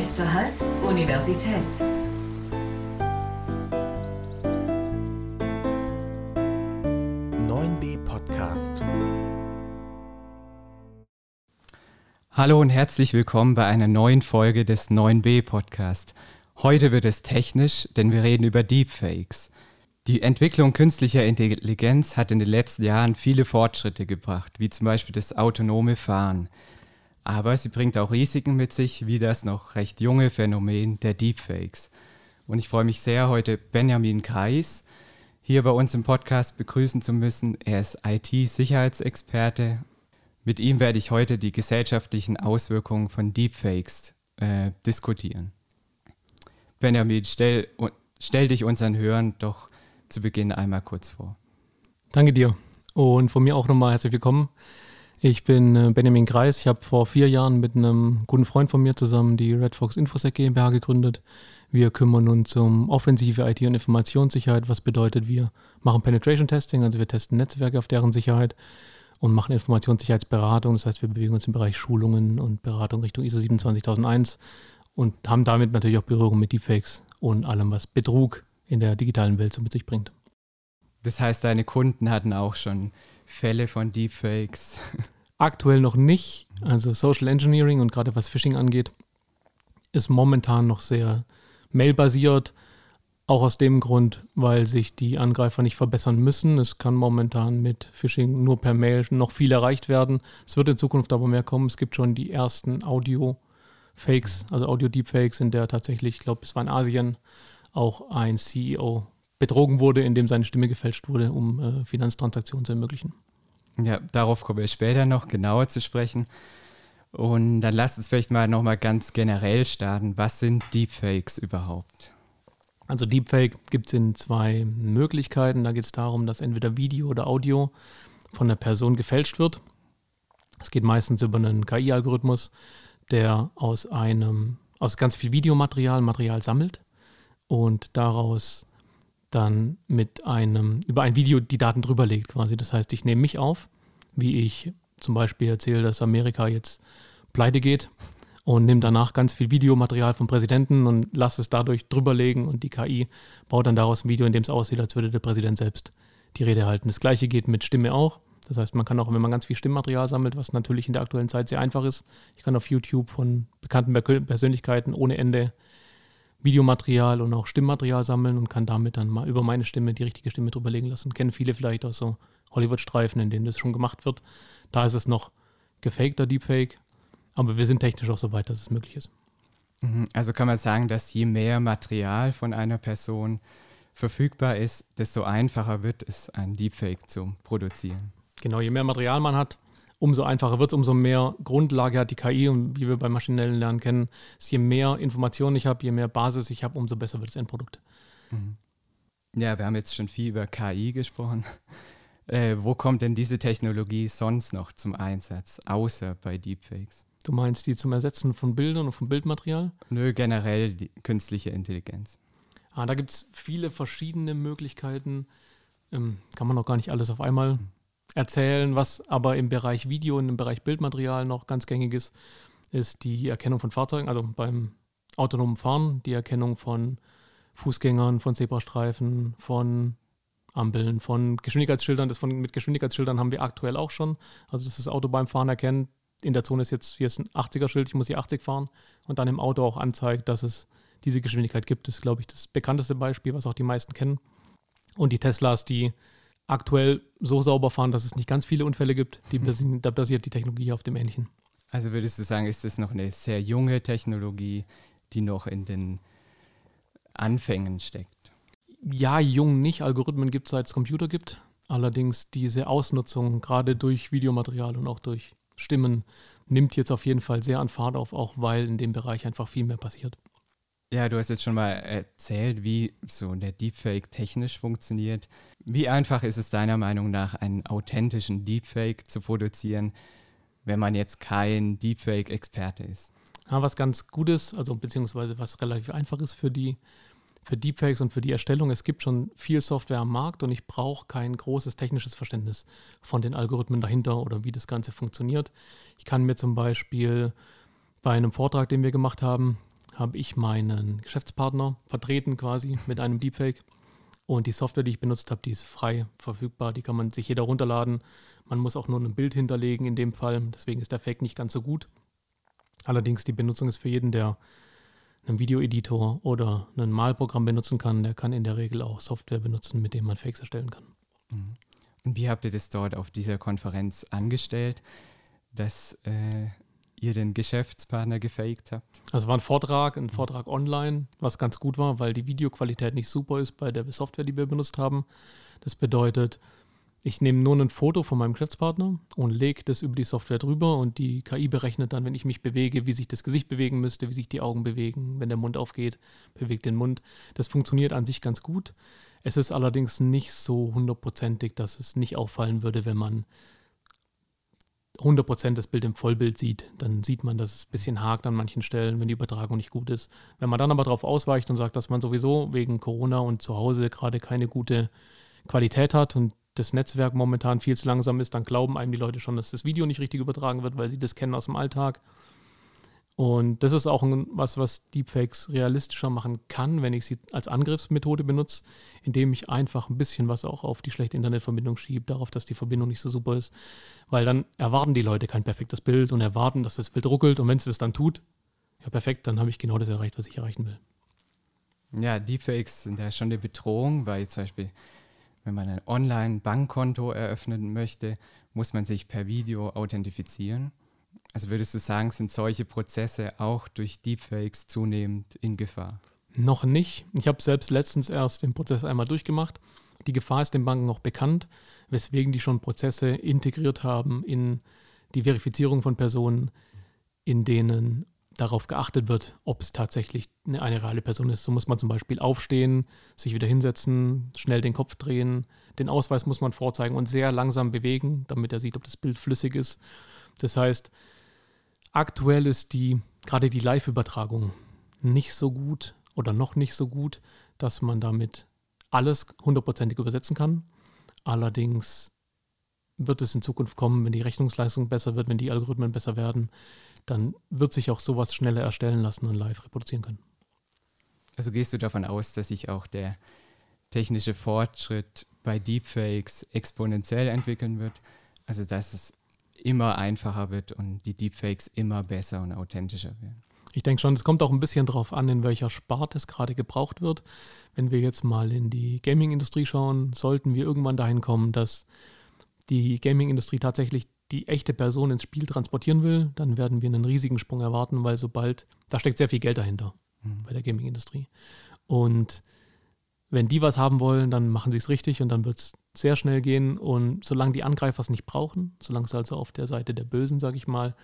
Nächster Halt, Universität. b Podcast. Hallo und herzlich willkommen bei einer neuen Folge des 9b Podcast. Heute wird es technisch, denn wir reden über Deepfakes. Die Entwicklung künstlicher Intelligenz hat in den letzten Jahren viele Fortschritte gebracht, wie zum Beispiel das autonome Fahren. Aber sie bringt auch Risiken mit sich, wie das noch recht junge Phänomen der Deepfakes. Und ich freue mich sehr, heute Benjamin Kreis hier bei uns im Podcast begrüßen zu müssen. Er ist IT-Sicherheitsexperte. Mit ihm werde ich heute die gesellschaftlichen Auswirkungen von Deepfakes äh, diskutieren. Benjamin, stell, stell dich unseren Hörern doch zu Beginn einmal kurz vor. Danke dir und von mir auch nochmal herzlich willkommen. Ich bin äh, Benjamin Kreis. Ich habe vor vier Jahren mit einem guten Freund von mir zusammen die Red Fox Infosec GmbH gegründet. Wir kümmern uns um offensive IT- und Informationssicherheit, was bedeutet, wir machen Penetration Testing, also wir testen Netzwerke auf deren Sicherheit und machen Informationssicherheitsberatung. Das heißt, wir bewegen uns im Bereich Schulungen und Beratung Richtung ISO 27001 und haben damit natürlich auch Berührung mit Deepfakes und allem, was Betrug in der digitalen Welt so mit sich bringt. Das heißt, deine Kunden hatten auch schon Fälle von Deepfakes? Aktuell noch nicht. Also Social Engineering und gerade was Phishing angeht, ist momentan noch sehr mailbasiert. Auch aus dem Grund, weil sich die Angreifer nicht verbessern müssen. Es kann momentan mit Phishing nur per Mail noch viel erreicht werden. Es wird in Zukunft aber mehr kommen. Es gibt schon die ersten Audio-Fakes, also Audio-Deepfakes, in der tatsächlich, ich glaube, es war in Asien, auch ein CEO betrogen wurde, indem seine Stimme gefälscht wurde, um äh, Finanztransaktionen zu ermöglichen. Ja, darauf kommen wir später noch genauer zu sprechen. Und dann lasst uns vielleicht mal nochmal ganz generell starten. Was sind Deepfakes überhaupt? Also Deepfake gibt es in zwei Möglichkeiten. Da geht es darum, dass entweder Video oder Audio von der Person gefälscht wird. Es geht meistens über einen KI-Algorithmus, der aus einem, aus ganz viel Videomaterial Material sammelt und daraus dann mit einem, über ein Video die Daten drüber legt quasi. Das heißt, ich nehme mich auf, wie ich zum Beispiel erzähle, dass Amerika jetzt pleite geht und nehme danach ganz viel Videomaterial vom Präsidenten und lasse es dadurch drüberlegen und die KI baut dann daraus ein Video, in dem es aussieht, als würde der Präsident selbst die Rede halten. Das gleiche geht mit Stimme auch. Das heißt, man kann auch, wenn man ganz viel Stimmmaterial sammelt, was natürlich in der aktuellen Zeit sehr einfach ist, ich kann auf YouTube von bekannten Persönlichkeiten ohne Ende Videomaterial und auch Stimmmaterial sammeln und kann damit dann mal über meine Stimme die richtige Stimme drüberlegen lassen. Kennen viele vielleicht aus so Hollywood-Streifen, in denen das schon gemacht wird. Da ist es noch gefakter Deepfake, aber wir sind technisch auch so weit, dass es möglich ist. Mhm. Also kann man sagen, dass je mehr Material von einer Person verfügbar ist, desto einfacher wird es, ein Deepfake zu produzieren. Genau, je mehr Material man hat, umso einfacher wird es, umso mehr Grundlage hat die KI und wie wir beim maschinellen Lernen kennen, ist je mehr Informationen ich habe, je mehr Basis ich habe, umso besser wird das Endprodukt. Mhm. Ja, wir haben jetzt schon viel über KI gesprochen. Äh, wo kommt denn diese Technologie sonst noch zum Einsatz, außer bei Deepfakes? Du meinst die zum Ersetzen von Bildern und von Bildmaterial? Nö, generell die künstliche Intelligenz. Ah, da gibt es viele verschiedene Möglichkeiten. Ähm, kann man noch gar nicht alles auf einmal erzählen. Was aber im Bereich Video und im Bereich Bildmaterial noch ganz gängig ist, ist die Erkennung von Fahrzeugen, also beim autonomen Fahren, die Erkennung von Fußgängern, von Zebrastreifen, von Ampeln, von Geschwindigkeitsschildern. Das von, mit Geschwindigkeitsschildern haben wir aktuell auch schon. Also, dass das Auto beim Fahren erkennt, in der Zone ist jetzt, hier ist ein 80er-Schild, ich muss hier 80 fahren und dann im Auto auch anzeigt, dass es diese Geschwindigkeit gibt. Ist, glaube ich, das bekannteste Beispiel, was auch die meisten kennen. Und die Teslas, die aktuell so sauber fahren, dass es nicht ganz viele Unfälle gibt. Die, mhm. Da basiert die Technologie auf dem Ähnlichen. Also würdest du sagen, ist das noch eine sehr junge Technologie, die noch in den Anfängen steckt? Ja, jung nicht. Algorithmen gibt es, seit es Computer gibt. Allerdings diese Ausnutzung, gerade durch Videomaterial und auch durch Stimmen, nimmt jetzt auf jeden Fall sehr an Fahrt auf, auch weil in dem Bereich einfach viel mehr passiert. Ja, du hast jetzt schon mal erzählt, wie so der Deepfake technisch funktioniert. Wie einfach ist es deiner Meinung nach, einen authentischen Deepfake zu produzieren, wenn man jetzt kein Deepfake-Experte ist? Ja, was ganz gut ist, also beziehungsweise was relativ einfach ist für die für Deepfakes und für die Erstellung. Es gibt schon viel Software am Markt und ich brauche kein großes technisches Verständnis von den Algorithmen dahinter oder wie das Ganze funktioniert. Ich kann mir zum Beispiel bei einem Vortrag, den wir gemacht haben, habe ich meinen Geschäftspartner vertreten quasi mit einem Deepfake. Und die Software, die ich benutzt habe, die ist frei verfügbar. Die kann man sich jeder runterladen. Man muss auch nur ein Bild hinterlegen in dem Fall. Deswegen ist der Fake nicht ganz so gut. Allerdings die Benutzung ist für jeden, der einen Videoeditor oder ein Malprogramm benutzen kann, der kann in der Regel auch Software benutzen, mit dem man Fakes erstellen kann. Mhm. Und wie habt ihr das dort auf dieser Konferenz angestellt, dass äh, ihr den Geschäftspartner gefaked habt? Also war ein Vortrag, ein Vortrag online, was ganz gut war, weil die Videoqualität nicht super ist bei der Software, die wir benutzt haben. Das bedeutet, ich nehme nur ein Foto von meinem Geschäftspartner und lege das über die Software drüber und die KI berechnet dann, wenn ich mich bewege, wie sich das Gesicht bewegen müsste, wie sich die Augen bewegen, wenn der Mund aufgeht, bewegt den Mund. Das funktioniert an sich ganz gut. Es ist allerdings nicht so hundertprozentig, dass es nicht auffallen würde, wenn man 100% das Bild im Vollbild sieht, dann sieht man, dass es ein bisschen hakt an manchen Stellen, wenn die Übertragung nicht gut ist. Wenn man dann aber darauf ausweicht und sagt, dass man sowieso wegen Corona und zu Hause gerade keine gute Qualität hat und das Netzwerk momentan viel zu langsam ist, dann glauben einem die Leute schon, dass das Video nicht richtig übertragen wird, weil sie das kennen aus dem Alltag. Und das ist auch ein, was, was Deepfakes realistischer machen kann, wenn ich sie als Angriffsmethode benutze, indem ich einfach ein bisschen was auch auf die schlechte Internetverbindung schiebe, darauf, dass die Verbindung nicht so super ist. Weil dann erwarten die Leute kein perfektes Bild und erwarten, dass das Bild ruckelt. Und wenn es das dann tut, ja perfekt, dann habe ich genau das erreicht, was ich erreichen will. Ja, Deepfakes sind ja schon eine Bedrohung, weil zum Beispiel wenn man ein Online-Bankkonto eröffnen möchte, muss man sich per Video authentifizieren. Also würdest du sagen, sind solche Prozesse auch durch Deepfakes zunehmend in Gefahr? Noch nicht. Ich habe selbst letztens erst den Prozess einmal durchgemacht. Die Gefahr ist den Banken noch bekannt, weswegen die schon Prozesse integriert haben in die Verifizierung von Personen, in denen darauf geachtet wird, ob es tatsächlich eine, eine, reale Person ist. So muss man zum Beispiel aufstehen, sich wieder hinsetzen, schnell den Kopf drehen, den Ausweis muss man vorzeigen und sehr langsam bewegen, damit er sieht, ob das Bild flüssig ist. Das heißt, aktuell ist die gerade die Live-Übertragung nicht so gut oder noch nicht so gut, dass man damit alles hundertprozentig übersetzen kann. Allerdings wird es in Zukunft kommen, wenn die Rechnungsleistung besser wird, wenn die Algorithmen besser werden, dann wird sich auch sowas schneller erstellen lassen und live reproduzieren können. Also gehst du davon aus, dass sich auch der technische Fortschritt bei Deepfakes exponentiell entwickeln wird? Also dass es immer einfacher wird und die Deepfakes immer besser und authentischer werden? Ich denke schon, es kommt auch ein bisschen darauf an, in welcher Sparte es gerade gebraucht wird. Wenn wir jetzt mal in die Gaming-Industrie schauen, sollten wir irgendwann dahin kommen, dass die Gaming-Industrie tatsächlich die echte Person ins Spiel transportieren will, dann werden wir einen riesigen Sprung erwarten, weil sobald, da steckt sehr viel Geld dahinter mhm. bei der Gaming-Industrie. Und wenn die was haben wollen, dann machen sie es richtig und dann wird es sehr schnell gehen. Und solange die Angreifer es nicht brauchen, solange es also auf der Seite der Bösen, sage ich mal,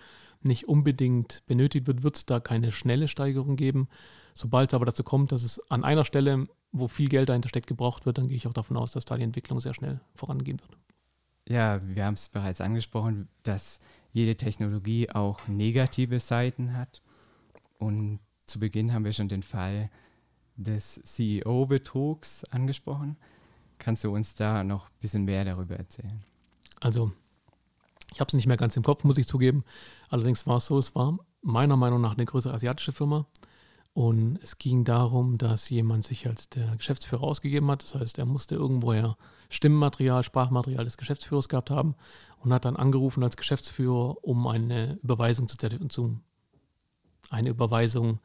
nicht unbedingt benötigt wird, wird es da keine schnelle Steigerung geben. Sobald es aber dazu kommt, dass es an einer Stelle, wo viel Geld dahinter steckt, gebraucht wird, dann gehe ich auch davon aus, dass da die Entwicklung sehr schnell vorangehen wird. Ja, wir haben es bereits angesprochen, dass jede Technologie auch negative Seiten hat. Und zu Beginn haben wir schon den Fall des CEO-Betrugs angesprochen. Kannst du uns da noch ein bisschen mehr darüber erzählen? Also, ich habe es nicht mehr ganz im Kopf, muss ich zugeben. Allerdings war es so, es war meiner Meinung nach eine größere asiatische Firma, und es ging darum, dass jemand sich als der Geschäftsführer ausgegeben hat. Das heißt, er musste irgendwoher Stimmmaterial, Sprachmaterial des Geschäftsführers gehabt haben und hat dann angerufen als Geschäftsführer, um eine Überweisung zu, zu eine Überweisung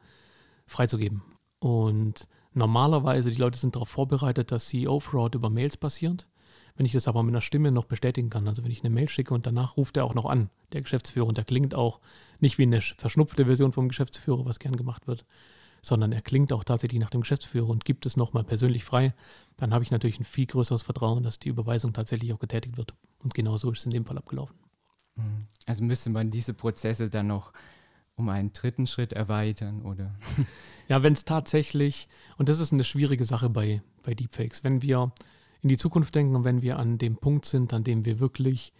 freizugeben. Und normalerweise, die Leute sind darauf vorbereitet, dass CEO-Fraud über Mails passiert. Wenn ich das aber mit einer Stimme noch bestätigen kann, also wenn ich eine Mail schicke und danach ruft er auch noch an, der Geschäftsführer, und der klingt auch nicht wie eine verschnupfte Version vom Geschäftsführer, was gern gemacht wird, sondern er klingt auch tatsächlich nach dem Geschäftsführer und gibt es nochmal persönlich frei, dann habe ich natürlich ein viel größeres Vertrauen, dass die Überweisung tatsächlich auch getätigt wird. Und genau so ist es in dem Fall abgelaufen. Mhm. Also müsste man diese Prozesse dann noch um einen dritten Schritt erweitern, oder? Ja, wenn es tatsächlich, und das ist eine schwierige Sache bei, bei Deepfakes, wenn wir in die Zukunft denken und wenn wir an dem Punkt sind, an dem wir wirklich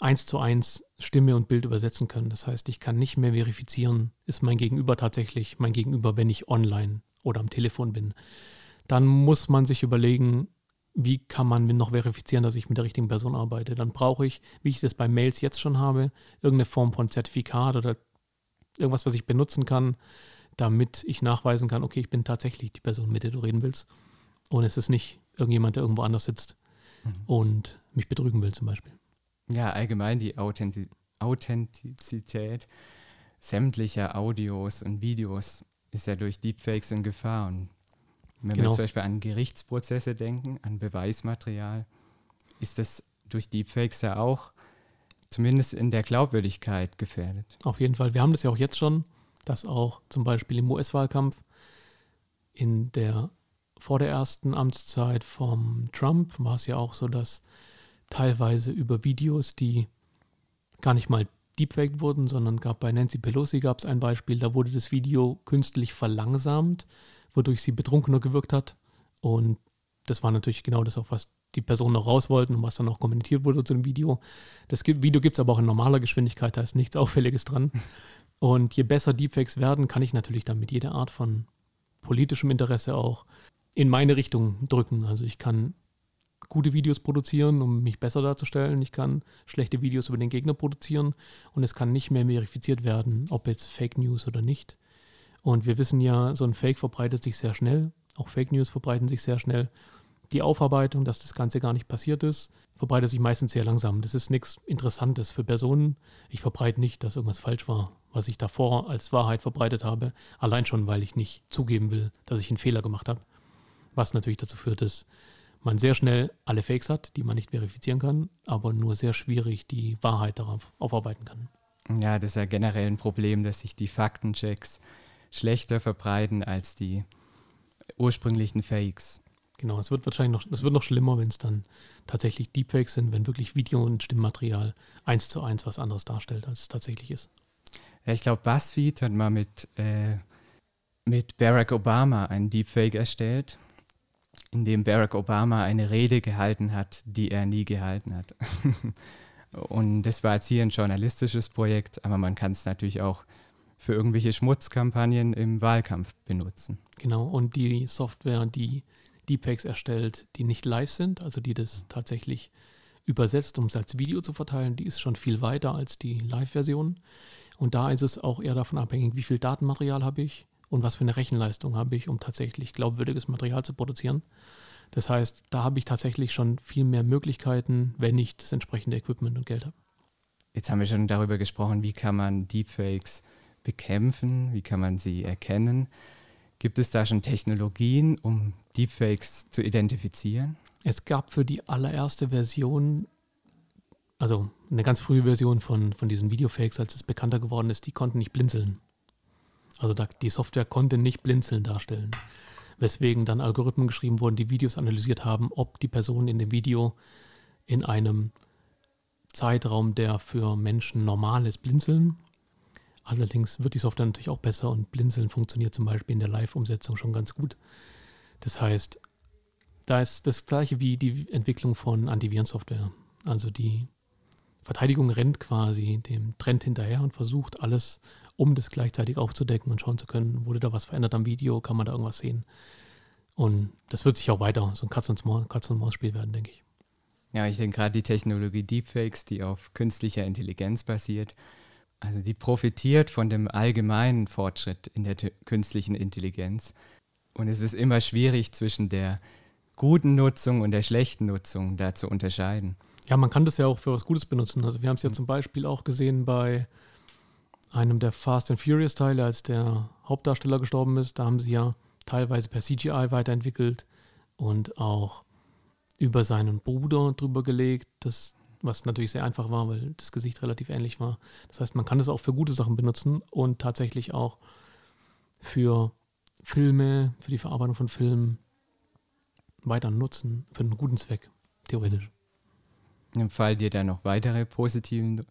eins zu eins Stimme und Bild übersetzen können. Das heißt, ich kann nicht mehr verifizieren, ist mein Gegenüber tatsächlich mein Gegenüber, wenn ich online oder am Telefon bin. Dann muss man sich überlegen, wie kann man noch verifizieren, dass ich mit der richtigen Person arbeite. Dann brauche ich, wie ich das bei Mails jetzt schon habe, irgendeine Form von Zertifikat oder irgendwas, was ich benutzen kann, damit ich nachweisen kann, okay, ich bin tatsächlich die Person, mit der du reden willst. Und es ist nicht irgendjemand, der irgendwo anders sitzt mhm. und mich betrügen will zum Beispiel. Ja, allgemein die Authentiz Authentizität sämtlicher Audios und Videos ist ja durch Deepfakes in Gefahr. Und wenn genau. wir zum Beispiel an Gerichtsprozesse denken, an Beweismaterial, ist das durch Deepfakes ja auch zumindest in der Glaubwürdigkeit gefährdet. Auf jeden Fall. Wir haben das ja auch jetzt schon, dass auch zum Beispiel im US-Wahlkampf in der vor der ersten Amtszeit vom Trump war es ja auch so, dass teilweise über Videos, die gar nicht mal deepfaked wurden, sondern gab bei Nancy Pelosi gab es ein Beispiel, da wurde das Video künstlich verlangsamt, wodurch sie betrunkener gewirkt hat. Und das war natürlich genau das, auf was die Personen noch raus wollten und was dann auch kommentiert wurde zu dem Video. Das Video gibt es aber auch in normaler Geschwindigkeit, da ist nichts Auffälliges dran. Und je besser Deepfakes werden, kann ich natürlich dann mit jeder Art von politischem Interesse auch in meine Richtung drücken. Also ich kann gute Videos produzieren, um mich besser darzustellen. Ich kann schlechte Videos über den Gegner produzieren und es kann nicht mehr verifiziert werden, ob jetzt Fake News oder nicht. Und wir wissen ja, so ein Fake verbreitet sich sehr schnell. Auch Fake News verbreiten sich sehr schnell. Die Aufarbeitung, dass das Ganze gar nicht passiert ist, verbreitet sich meistens sehr langsam. Das ist nichts Interessantes für Personen. Ich verbreite nicht, dass irgendwas falsch war, was ich davor als Wahrheit verbreitet habe. Allein schon, weil ich nicht zugeben will, dass ich einen Fehler gemacht habe. Was natürlich dazu führt, dass man sehr schnell alle Fakes hat, die man nicht verifizieren kann, aber nur sehr schwierig die Wahrheit darauf aufarbeiten kann. Ja, das ist ja generell ein Problem, dass sich die Faktenchecks schlechter verbreiten als die ursprünglichen Fakes. Genau, es wird wahrscheinlich noch, es wird noch schlimmer, wenn es dann tatsächlich Deepfakes sind, wenn wirklich Video und Stimmmaterial eins zu eins was anderes darstellt, als es tatsächlich ist. Ich glaube, BuzzFeed hat mal mit, äh, mit Barack Obama einen Deepfake erstellt in dem Barack Obama eine Rede gehalten hat, die er nie gehalten hat. Und das war jetzt hier ein journalistisches Projekt, aber man kann es natürlich auch für irgendwelche Schmutzkampagnen im Wahlkampf benutzen. Genau, und die Software, die Deepfakes erstellt, die nicht live sind, also die das tatsächlich übersetzt, um es als Video zu verteilen, die ist schon viel weiter als die Live-Version. Und da ist es auch eher davon abhängig, wie viel Datenmaterial habe ich, und was für eine Rechenleistung habe ich, um tatsächlich glaubwürdiges Material zu produzieren. Das heißt, da habe ich tatsächlich schon viel mehr Möglichkeiten, wenn ich das entsprechende Equipment und Geld habe. Jetzt haben wir schon darüber gesprochen, wie kann man Deepfakes bekämpfen, wie kann man sie erkennen. Gibt es da schon Technologien, um Deepfakes zu identifizieren? Es gab für die allererste Version, also eine ganz frühe Version von, von diesen Videofakes, als es bekannter geworden ist, die konnten nicht blinzeln. Also da, die Software konnte nicht Blinzeln darstellen. Weswegen dann Algorithmen geschrieben wurden, die Videos analysiert haben, ob die Person in dem Video in einem Zeitraum, der für Menschen normal ist, blinzeln. Allerdings wird die Software natürlich auch besser und Blinzeln funktioniert zum Beispiel in der Live-Umsetzung schon ganz gut. Das heißt, da ist das gleiche wie die Entwicklung von Antivirensoftware. Also die Verteidigung rennt quasi dem Trend hinterher und versucht alles um das gleichzeitig aufzudecken und schauen zu können, wurde da was verändert am Video, kann man da irgendwas sehen. Und das wird sich auch weiter so ein Katz-und-Maus-Spiel werden, denke ich. Ja, ich denke gerade die Technologie Deepfakes, die auf künstlicher Intelligenz basiert, also die profitiert von dem allgemeinen Fortschritt in der künstlichen Intelligenz. Und es ist immer schwierig zwischen der guten Nutzung und der schlechten Nutzung da zu unterscheiden. Ja, man kann das ja auch für was Gutes benutzen. Also wir haben es ja zum Beispiel auch gesehen bei einem der Fast and Furious Teile, als der Hauptdarsteller gestorben ist, da haben sie ja teilweise per CGI weiterentwickelt und auch über seinen Bruder drüber gelegt, das, was natürlich sehr einfach war, weil das Gesicht relativ ähnlich war. Das heißt, man kann das auch für gute Sachen benutzen und tatsächlich auch für Filme, für die Verarbeitung von Filmen weiter nutzen, für einen guten Zweck, theoretisch. Im Fall dir da noch weitere positiven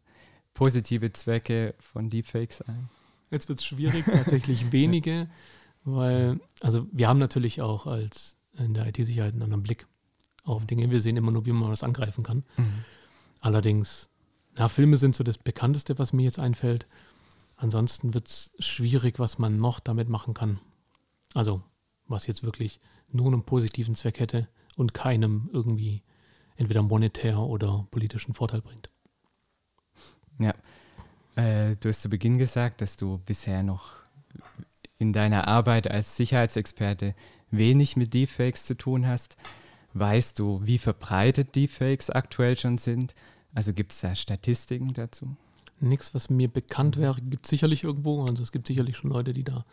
positive Zwecke von Deepfakes ein? Jetzt wird es schwierig, tatsächlich wenige, weil, also wir haben natürlich auch als in der IT-Sicherheit einen anderen Blick auf Dinge. Wir sehen immer nur, wie man was angreifen kann. Mhm. Allerdings, na, Filme sind so das bekannteste, was mir jetzt einfällt. Ansonsten wird es schwierig, was man noch damit machen kann. Also, was jetzt wirklich nur einen positiven Zweck hätte und keinem irgendwie entweder monetär oder politischen Vorteil bringt. Ja. Äh, du hast zu Beginn gesagt, dass du bisher noch in deiner Arbeit als Sicherheitsexperte wenig mit Deepfakes zu tun hast. Weißt du, wie verbreitet Deepfakes aktuell schon sind? Also gibt es da Statistiken dazu? Nichts, was mir bekannt wäre, gibt es sicherlich irgendwo. Also es gibt sicherlich schon Leute, die da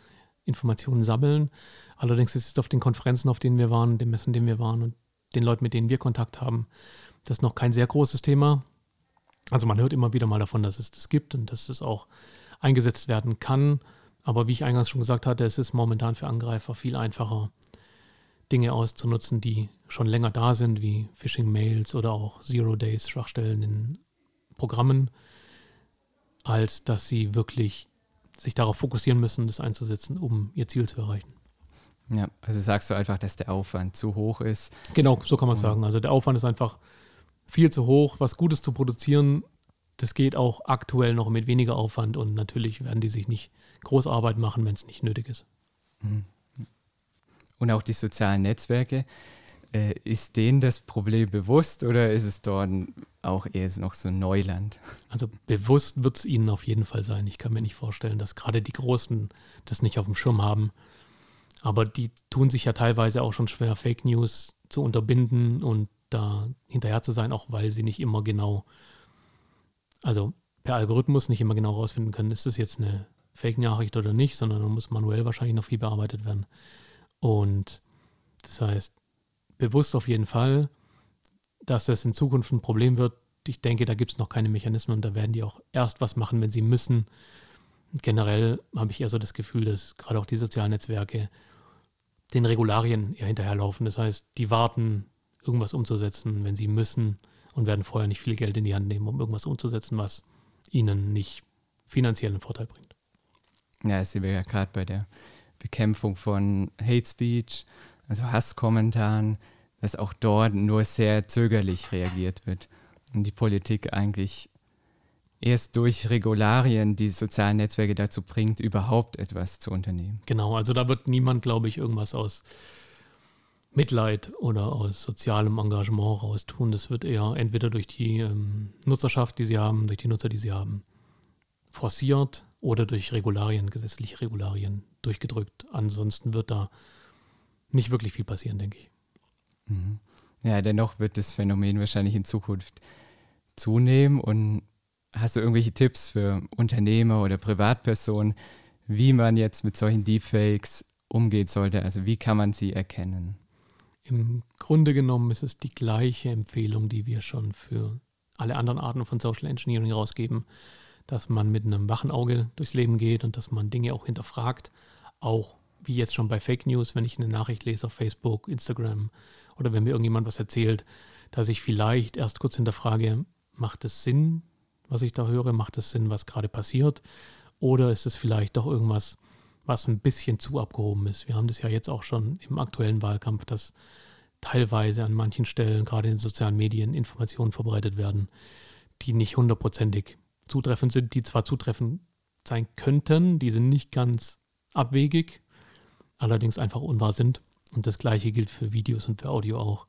Informationen sammeln. Allerdings ist es auf den Konferenzen, auf denen wir waren, den Messen, denen wir waren und den Leuten, mit denen wir Kontakt haben, das ist noch kein sehr großes Thema. Also man hört immer wieder mal davon, dass es das gibt und dass es auch eingesetzt werden kann. Aber wie ich eingangs schon gesagt hatte, es ist momentan für Angreifer viel einfacher, Dinge auszunutzen, die schon länger da sind, wie Phishing-Mails oder auch Zero-Days-Schwachstellen in Programmen, als dass sie wirklich sich darauf fokussieren müssen, das einzusetzen, um ihr Ziel zu erreichen. Ja, also sagst du einfach, dass der Aufwand zu hoch ist. Genau, so kann man es sagen. Also der Aufwand ist einfach viel zu hoch. Was Gutes zu produzieren, das geht auch aktuell noch mit weniger Aufwand und natürlich werden die sich nicht groß Arbeit machen, wenn es nicht nötig ist. Mhm. Und auch die sozialen Netzwerke, äh, ist denen das Problem bewusst oder ist es dort auch eher noch so Neuland? Also bewusst wird es ihnen auf jeden Fall sein. Ich kann mir nicht vorstellen, dass gerade die Großen das nicht auf dem Schirm haben. Aber die tun sich ja teilweise auch schon schwer, Fake News zu unterbinden und da hinterher zu sein, auch weil sie nicht immer genau, also per Algorithmus nicht immer genau rausfinden können, ist das jetzt eine Fake-Nachricht oder nicht, sondern da muss manuell wahrscheinlich noch viel bearbeitet werden. Und das heißt, bewusst auf jeden Fall, dass das in Zukunft ein Problem wird. Ich denke, da gibt es noch keine Mechanismen und da werden die auch erst was machen, wenn sie müssen. Generell habe ich eher so das Gefühl, dass gerade auch die sozialen Netzwerke den Regularien eher hinterherlaufen. Das heißt, die warten, irgendwas umzusetzen, wenn sie müssen und werden vorher nicht viel Geld in die Hand nehmen, um irgendwas umzusetzen, was ihnen nicht finanziellen Vorteil bringt. Ja, das sehen wir ja gerade bei der Bekämpfung von Hate Speech also Hasskommentaren, dass auch dort nur sehr zögerlich reagiert wird und die Politik eigentlich erst durch Regularien die sozialen Netzwerke dazu bringt, überhaupt etwas zu unternehmen. Genau, also da wird niemand, glaube ich, irgendwas aus Mitleid oder aus sozialem Engagement raus tun. Das wird eher entweder durch die ähm, Nutzerschaft, die sie haben, durch die Nutzer, die sie haben, forciert oder durch Regularien, gesetzliche Regularien durchgedrückt. Ansonsten wird da nicht wirklich viel passieren, denke ich. Mhm. Ja, dennoch wird das Phänomen wahrscheinlich in Zukunft zunehmen. Und hast du irgendwelche Tipps für Unternehmer oder Privatpersonen, wie man jetzt mit solchen Deepfakes umgehen sollte? Also wie kann man sie erkennen? Im Grunde genommen ist es die gleiche Empfehlung, die wir schon für alle anderen Arten von Social Engineering rausgeben, dass man mit einem wachen Auge durchs Leben geht und dass man Dinge auch hinterfragt, auch wie jetzt schon bei Fake News, wenn ich eine Nachricht lese auf Facebook, Instagram oder wenn mir irgendjemand was erzählt, dass ich vielleicht erst kurz hinterfrage, macht es Sinn, was ich da höre? Macht es Sinn, was gerade passiert? Oder ist es vielleicht doch irgendwas, was ein bisschen zu abgehoben ist? Wir haben das ja jetzt auch schon im aktuellen Wahlkampf, dass teilweise an manchen Stellen, gerade in den sozialen Medien, Informationen verbreitet werden, die nicht hundertprozentig zutreffend sind, die zwar zutreffend sein könnten, die sind nicht ganz abwegig, allerdings einfach unwahr sind. Und das gleiche gilt für Videos und für Audio auch.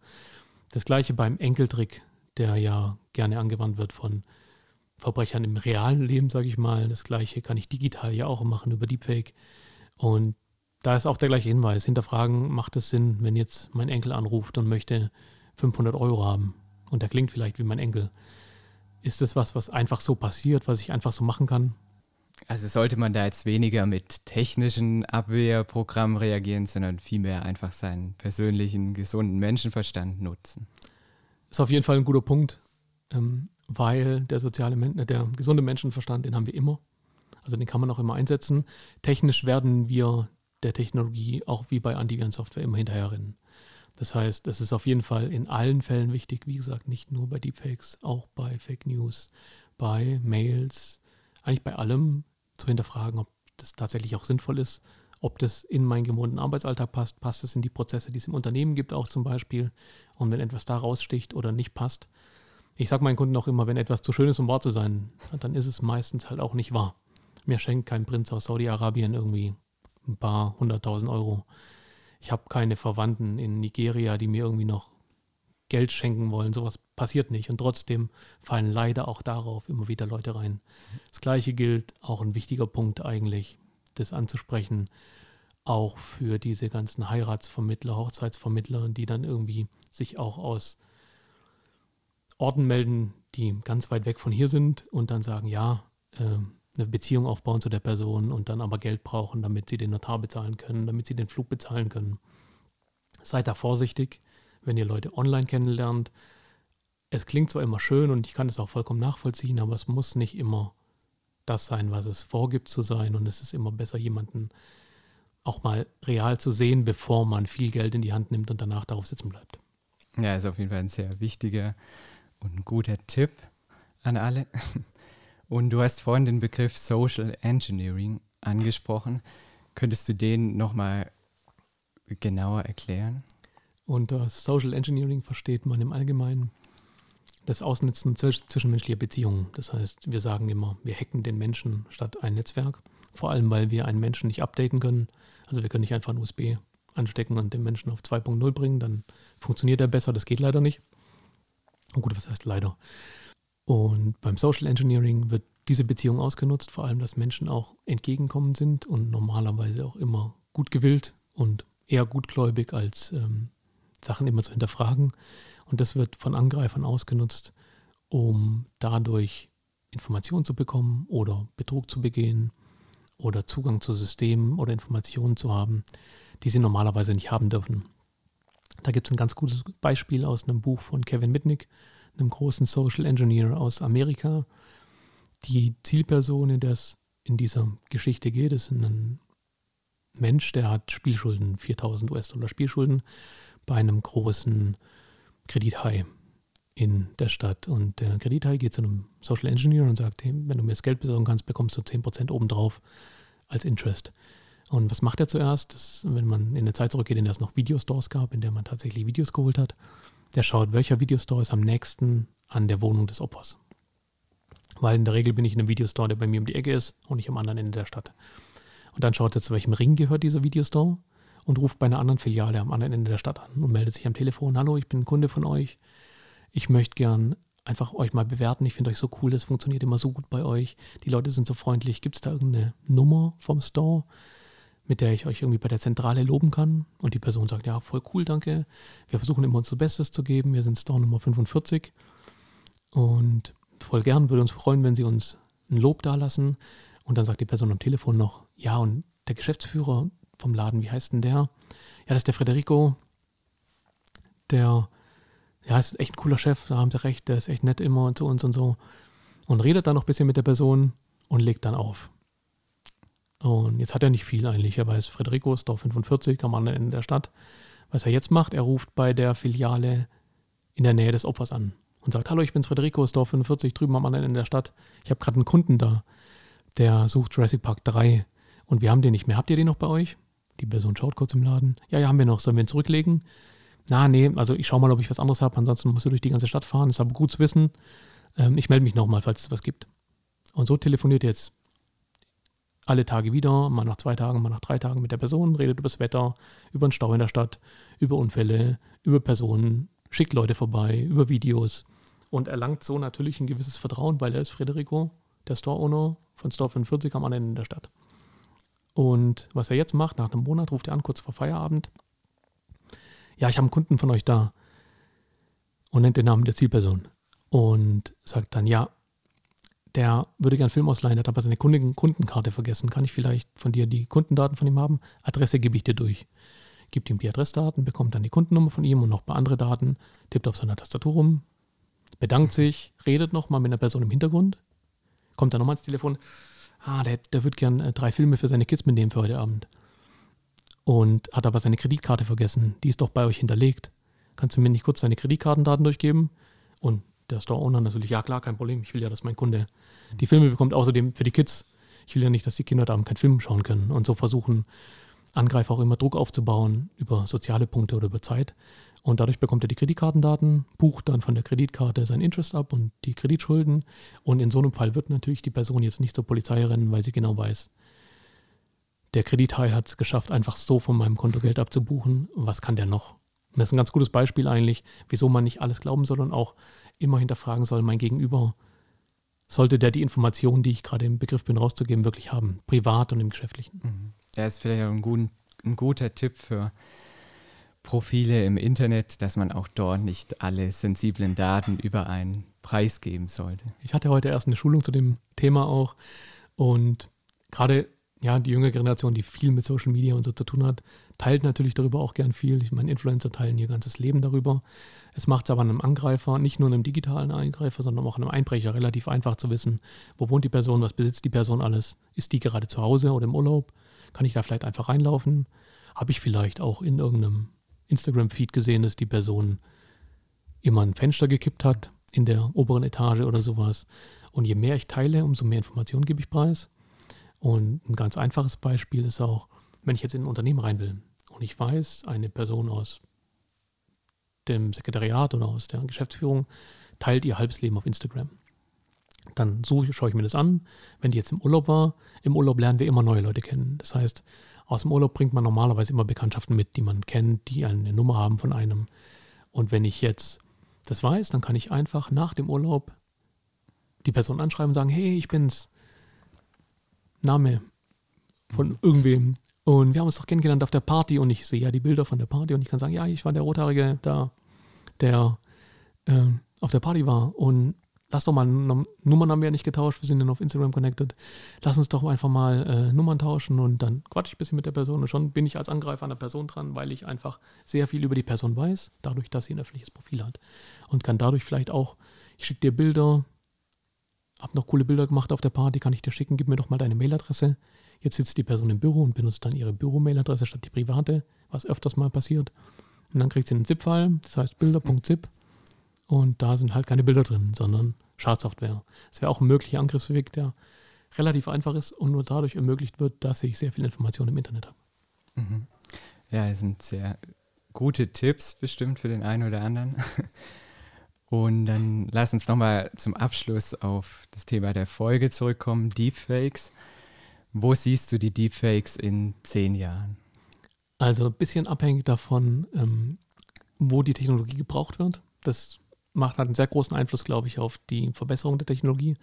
Das gleiche beim Enkeltrick, der ja gerne angewandt wird von Verbrechern im realen Leben, sage ich mal. Das gleiche kann ich digital ja auch machen über Deepfake. Und da ist auch der gleiche Hinweis. Hinterfragen, macht es Sinn, wenn jetzt mein Enkel anruft und möchte 500 Euro haben und der klingt vielleicht wie mein Enkel. Ist das was, was einfach so passiert, was ich einfach so machen kann? Also sollte man da jetzt weniger mit technischen Abwehrprogrammen reagieren, sondern vielmehr einfach seinen persönlichen, gesunden Menschenverstand nutzen. Ist auf jeden Fall ein guter Punkt, ähm, weil der soziale, äh, der gesunde Menschenverstand, den haben wir immer. Also den kann man auch immer einsetzen. Technisch werden wir der Technologie auch wie bei Antivirensoftware immer hinterherrennen. Das heißt, es ist auf jeden Fall in allen Fällen wichtig, wie gesagt, nicht nur bei Deepfakes, auch bei Fake News, bei Mails, eigentlich bei allem zu hinterfragen, ob das tatsächlich auch sinnvoll ist, ob das in meinen gewohnten Arbeitsalltag passt, passt es in die Prozesse, die es im Unternehmen gibt, auch zum Beispiel. Und wenn etwas da raussticht oder nicht passt. Ich sage meinen Kunden auch immer, wenn etwas zu schön ist, um wahr zu sein, dann ist es meistens halt auch nicht wahr. Mir schenkt kein Prinz aus Saudi-Arabien irgendwie ein paar hunderttausend Euro. Ich habe keine Verwandten in Nigeria, die mir irgendwie noch Geld schenken wollen. Sowas passiert nicht. Und trotzdem fallen leider auch darauf immer wieder Leute rein. Das gleiche gilt, auch ein wichtiger Punkt eigentlich, das anzusprechen. auch für diese ganzen Heiratsvermittler, Hochzeitsvermittler, die dann irgendwie sich auch aus Orten melden, die ganz weit weg von hier sind und dann sagen, ja, äh, eine Beziehung aufbauen zu der Person und dann aber Geld brauchen, damit sie den Notar bezahlen können, damit sie den Flug bezahlen können. Seid da vorsichtig, wenn ihr Leute online kennenlernt. Es klingt zwar immer schön und ich kann es auch vollkommen nachvollziehen, aber es muss nicht immer das sein, was es vorgibt zu sein. Und es ist immer besser, jemanden auch mal real zu sehen, bevor man viel Geld in die Hand nimmt und danach darauf sitzen bleibt. Ja, ist auf jeden Fall ein sehr wichtiger und guter Tipp an alle. Und du hast vorhin den Begriff Social Engineering angesprochen. Könntest du den nochmal genauer erklären? Unter Social Engineering versteht man im Allgemeinen das Ausnutzen zwischenmenschlicher Beziehungen. Das heißt, wir sagen immer, wir hacken den Menschen statt ein Netzwerk. Vor allem, weil wir einen Menschen nicht updaten können. Also wir können nicht einfach ein USB anstecken und den Menschen auf 2.0 bringen, dann funktioniert er besser. Das geht leider nicht. Und gut, was heißt leider? Und beim Social Engineering wird diese Beziehung ausgenutzt, vor allem, dass Menschen auch entgegenkommend sind und normalerweise auch immer gut gewillt und eher gutgläubig als ähm, Sachen immer zu hinterfragen. Und das wird von Angreifern ausgenutzt, um dadurch Informationen zu bekommen oder Betrug zu begehen oder Zugang zu Systemen oder Informationen zu haben, die sie normalerweise nicht haben dürfen. Da gibt es ein ganz gutes Beispiel aus einem Buch von Kevin Mitnick, einem großen Social Engineer aus Amerika. Die Zielperson, in der es in dieser Geschichte geht, ist ein Mensch, der hat Spielschulden, 4000 US-Dollar Spielschulden bei einem großen Kredithai in der Stadt. Und der Kredithai geht zu einem Social Engineer und sagt, hey, wenn du mir das Geld besorgen kannst, bekommst du 10% obendrauf als Interest. Und was macht er zuerst? Das, wenn man in eine Zeit zurückgeht, in der es noch Videostores gab, in der man tatsächlich Videos geholt hat, der schaut, welcher Videostore ist am nächsten an der Wohnung des Opfers. Weil in der Regel bin ich in einem Videostore, der bei mir um die Ecke ist und nicht am anderen Ende der Stadt. Und dann schaut er, zu welchem Ring gehört dieser Videostore und ruft bei einer anderen Filiale am anderen Ende der Stadt an und meldet sich am Telefon, hallo, ich bin ein Kunde von euch. Ich möchte gern einfach euch mal bewerten. Ich finde euch so cool, das funktioniert immer so gut bei euch. Die Leute sind so freundlich. Gibt es da irgendeine Nummer vom Store, mit der ich euch irgendwie bei der Zentrale loben kann? Und die Person sagt, ja, voll cool, danke. Wir versuchen immer unser Bestes zu geben. Wir sind Store Nummer 45. Und voll gern, würde uns freuen, wenn Sie uns ein Lob dalassen. Und dann sagt die Person am Telefon noch, ja, und der Geschäftsführer, vom Laden, wie heißt denn der? Ja, das ist der Federico. Der, ja, ist echt ein cooler Chef, da haben sie recht, der ist echt nett immer zu uns und so. Und redet dann noch ein bisschen mit der Person und legt dann auf. Und jetzt hat er nicht viel eigentlich. Er weiß, Federico ist Dorf 45 am anderen Ende der Stadt. Was er jetzt macht, er ruft bei der Filiale in der Nähe des Opfers an und sagt, hallo, ich bin's Federico, ist Dorf 45 drüben am anderen Ende der Stadt. Ich habe gerade einen Kunden da, der sucht Jurassic Park 3 und wir haben den nicht mehr. Habt ihr den noch bei euch? Die Person schaut kurz im Laden. Ja, ja, haben wir noch. Sollen wir ihn zurücklegen? Na, nee, also ich schaue mal, ob ich was anderes habe. Ansonsten musst du durch die ganze Stadt fahren. Ist aber gut zu wissen. Ähm, ich melde mich nochmal, falls es was gibt. Und so telefoniert jetzt alle Tage wieder, mal nach zwei Tagen, mal nach drei Tagen mit der Person, redet über das Wetter, über den Stau in der Stadt, über Unfälle, über Personen, schickt Leute vorbei, über Videos und erlangt so natürlich ein gewisses Vertrauen, weil er ist Federico, der Store-Owner von Store 45 am anderen Ende der Stadt. Und was er jetzt macht, nach einem Monat ruft er an, kurz vor Feierabend. Ja, ich habe einen Kunden von euch da und nennt den Namen der Zielperson und sagt dann, ja, der würde gerne Film ausleihen, hat aber seine Kundenkarte vergessen. Kann ich vielleicht von dir die Kundendaten von ihm haben? Adresse gebe ich dir durch. Gibt ihm die Adressdaten, bekommt dann die Kundennummer von ihm und noch ein paar andere Daten, tippt auf seiner Tastatur rum, bedankt sich, redet nochmal mit einer Person im Hintergrund, kommt dann nochmal ins Telefon ah, der, der wird gern äh, drei Filme für seine Kids mitnehmen für heute Abend. Und hat aber seine Kreditkarte vergessen. Die ist doch bei euch hinterlegt. Kannst du mir nicht kurz deine Kreditkartendaten durchgeben? Und der Store-Owner natürlich, ja klar, kein Problem. Ich will ja, dass mein Kunde die Filme bekommt. Außerdem für die Kids. Ich will ja nicht, dass die Kinder da keinen Film schauen können. Und so versuchen Angreifer auch immer Druck aufzubauen über soziale Punkte oder über Zeit. Und dadurch bekommt er die Kreditkartendaten, bucht dann von der Kreditkarte sein Interest ab und die Kreditschulden. Und in so einem Fall wird natürlich die Person jetzt nicht zur Polizei rennen, weil sie genau weiß, der Kredithai hat es geschafft, einfach so von meinem Konto Geld abzubuchen. Was kann der noch? Und das ist ein ganz gutes Beispiel eigentlich, wieso man nicht alles glauben soll und auch immer hinterfragen soll, mein Gegenüber, sollte der die Informationen, die ich gerade im Begriff bin rauszugeben, wirklich haben, privat und im Geschäftlichen. Mhm. Ist vielleicht auch ein gut, ein guter Tipp für Profile im Internet, dass man auch dort nicht alle sensiblen Daten über einen Preis geben sollte. Ich hatte heute erst eine Schulung zu dem Thema auch und gerade ja, die jüngere Generation, die viel mit Social Media und so zu tun hat, teilt natürlich darüber auch gern viel. Ich meine, Influencer teilen ihr ganzes Leben darüber. Es macht es aber einem Angreifer, nicht nur einem digitalen Eingreifer, sondern auch einem Einbrecher relativ einfach zu wissen, wo wohnt die Person, was besitzt die Person alles. Ist die gerade zu Hause oder im Urlaub? Kann ich da vielleicht einfach reinlaufen? Habe ich vielleicht auch in irgendeinem Instagram-Feed gesehen, dass die Person immer ein Fenster gekippt hat in der oberen Etage oder sowas. Und je mehr ich teile, umso mehr Informationen gebe ich preis. Und ein ganz einfaches Beispiel ist auch, wenn ich jetzt in ein Unternehmen rein will und ich weiß, eine Person aus dem Sekretariat oder aus der Geschäftsführung teilt ihr halbes Leben auf Instagram. Dann suche, schaue ich mir das an. Wenn die jetzt im Urlaub war, im Urlaub lernen wir immer neue Leute kennen. Das heißt, aus dem Urlaub bringt man normalerweise immer Bekanntschaften mit, die man kennt, die eine Nummer haben von einem. Und wenn ich jetzt das weiß, dann kann ich einfach nach dem Urlaub die Person anschreiben und sagen, hey, ich bin's. Name von mhm. irgendwem. Und wir haben uns doch kennengelernt auf der Party und ich sehe ja die Bilder von der Party und ich kann sagen, ja, ich war der Rothaarige da, der äh, auf der Party war. Und lass doch mal, Nummern haben wir ja nicht getauscht, wir sind dann auf Instagram connected. Lass uns doch einfach mal äh, Nummern tauschen und dann quatsch ich ein bisschen mit der Person und schon bin ich als Angreifer an der Person dran, weil ich einfach sehr viel über die Person weiß, dadurch, dass sie ein öffentliches Profil hat. Und kann dadurch vielleicht auch, ich schicke dir Bilder, hab noch coole Bilder gemacht auf der Party, kann ich dir schicken, gib mir doch mal deine Mailadresse. Jetzt sitzt die Person im Büro und benutzt dann ihre Büro-Mailadresse statt die private, was öfters mal passiert. Und dann kriegt sie einen ZIP-File, das heißt bilder.zip. Und da sind halt keine Bilder drin, sondern Schadsoftware. Das wäre auch ein möglicher Angriffsweg, der relativ einfach ist und nur dadurch ermöglicht wird, dass ich sehr viel Information im Internet habe. Mhm. Ja, das sind sehr gute Tipps bestimmt für den einen oder anderen. Und dann lass uns nochmal zum Abschluss auf das Thema der Folge zurückkommen, Deepfakes. Wo siehst du die Deepfakes in zehn Jahren? Also ein bisschen abhängig davon, ähm, wo die Technologie gebraucht wird. Das macht halt einen sehr großen Einfluss, glaube ich, auf die Verbesserung der Technologie.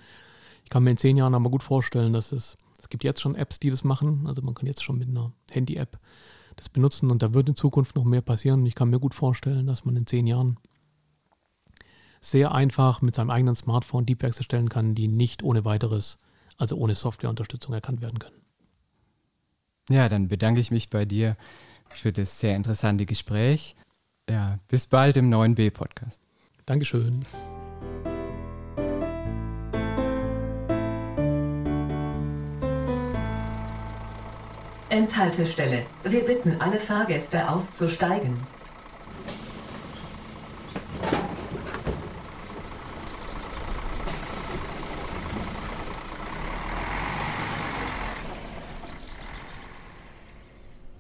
Ich kann mir in zehn Jahren aber gut vorstellen, dass es, es gibt jetzt schon Apps, die das machen. Also man kann jetzt schon mit einer Handy-App das benutzen und da wird in Zukunft noch mehr passieren. Ich kann mir gut vorstellen, dass man in zehn Jahren sehr einfach mit seinem eigenen Smartphone Deepfakes erstellen kann, die nicht ohne weiteres, also ohne Softwareunterstützung erkannt werden können. Ja, dann bedanke ich mich bei dir für das sehr interessante Gespräch. Ja, bis bald im neuen B-Podcast. Dankeschön. Enthaltestelle. Wir bitten alle Fahrgäste auszusteigen.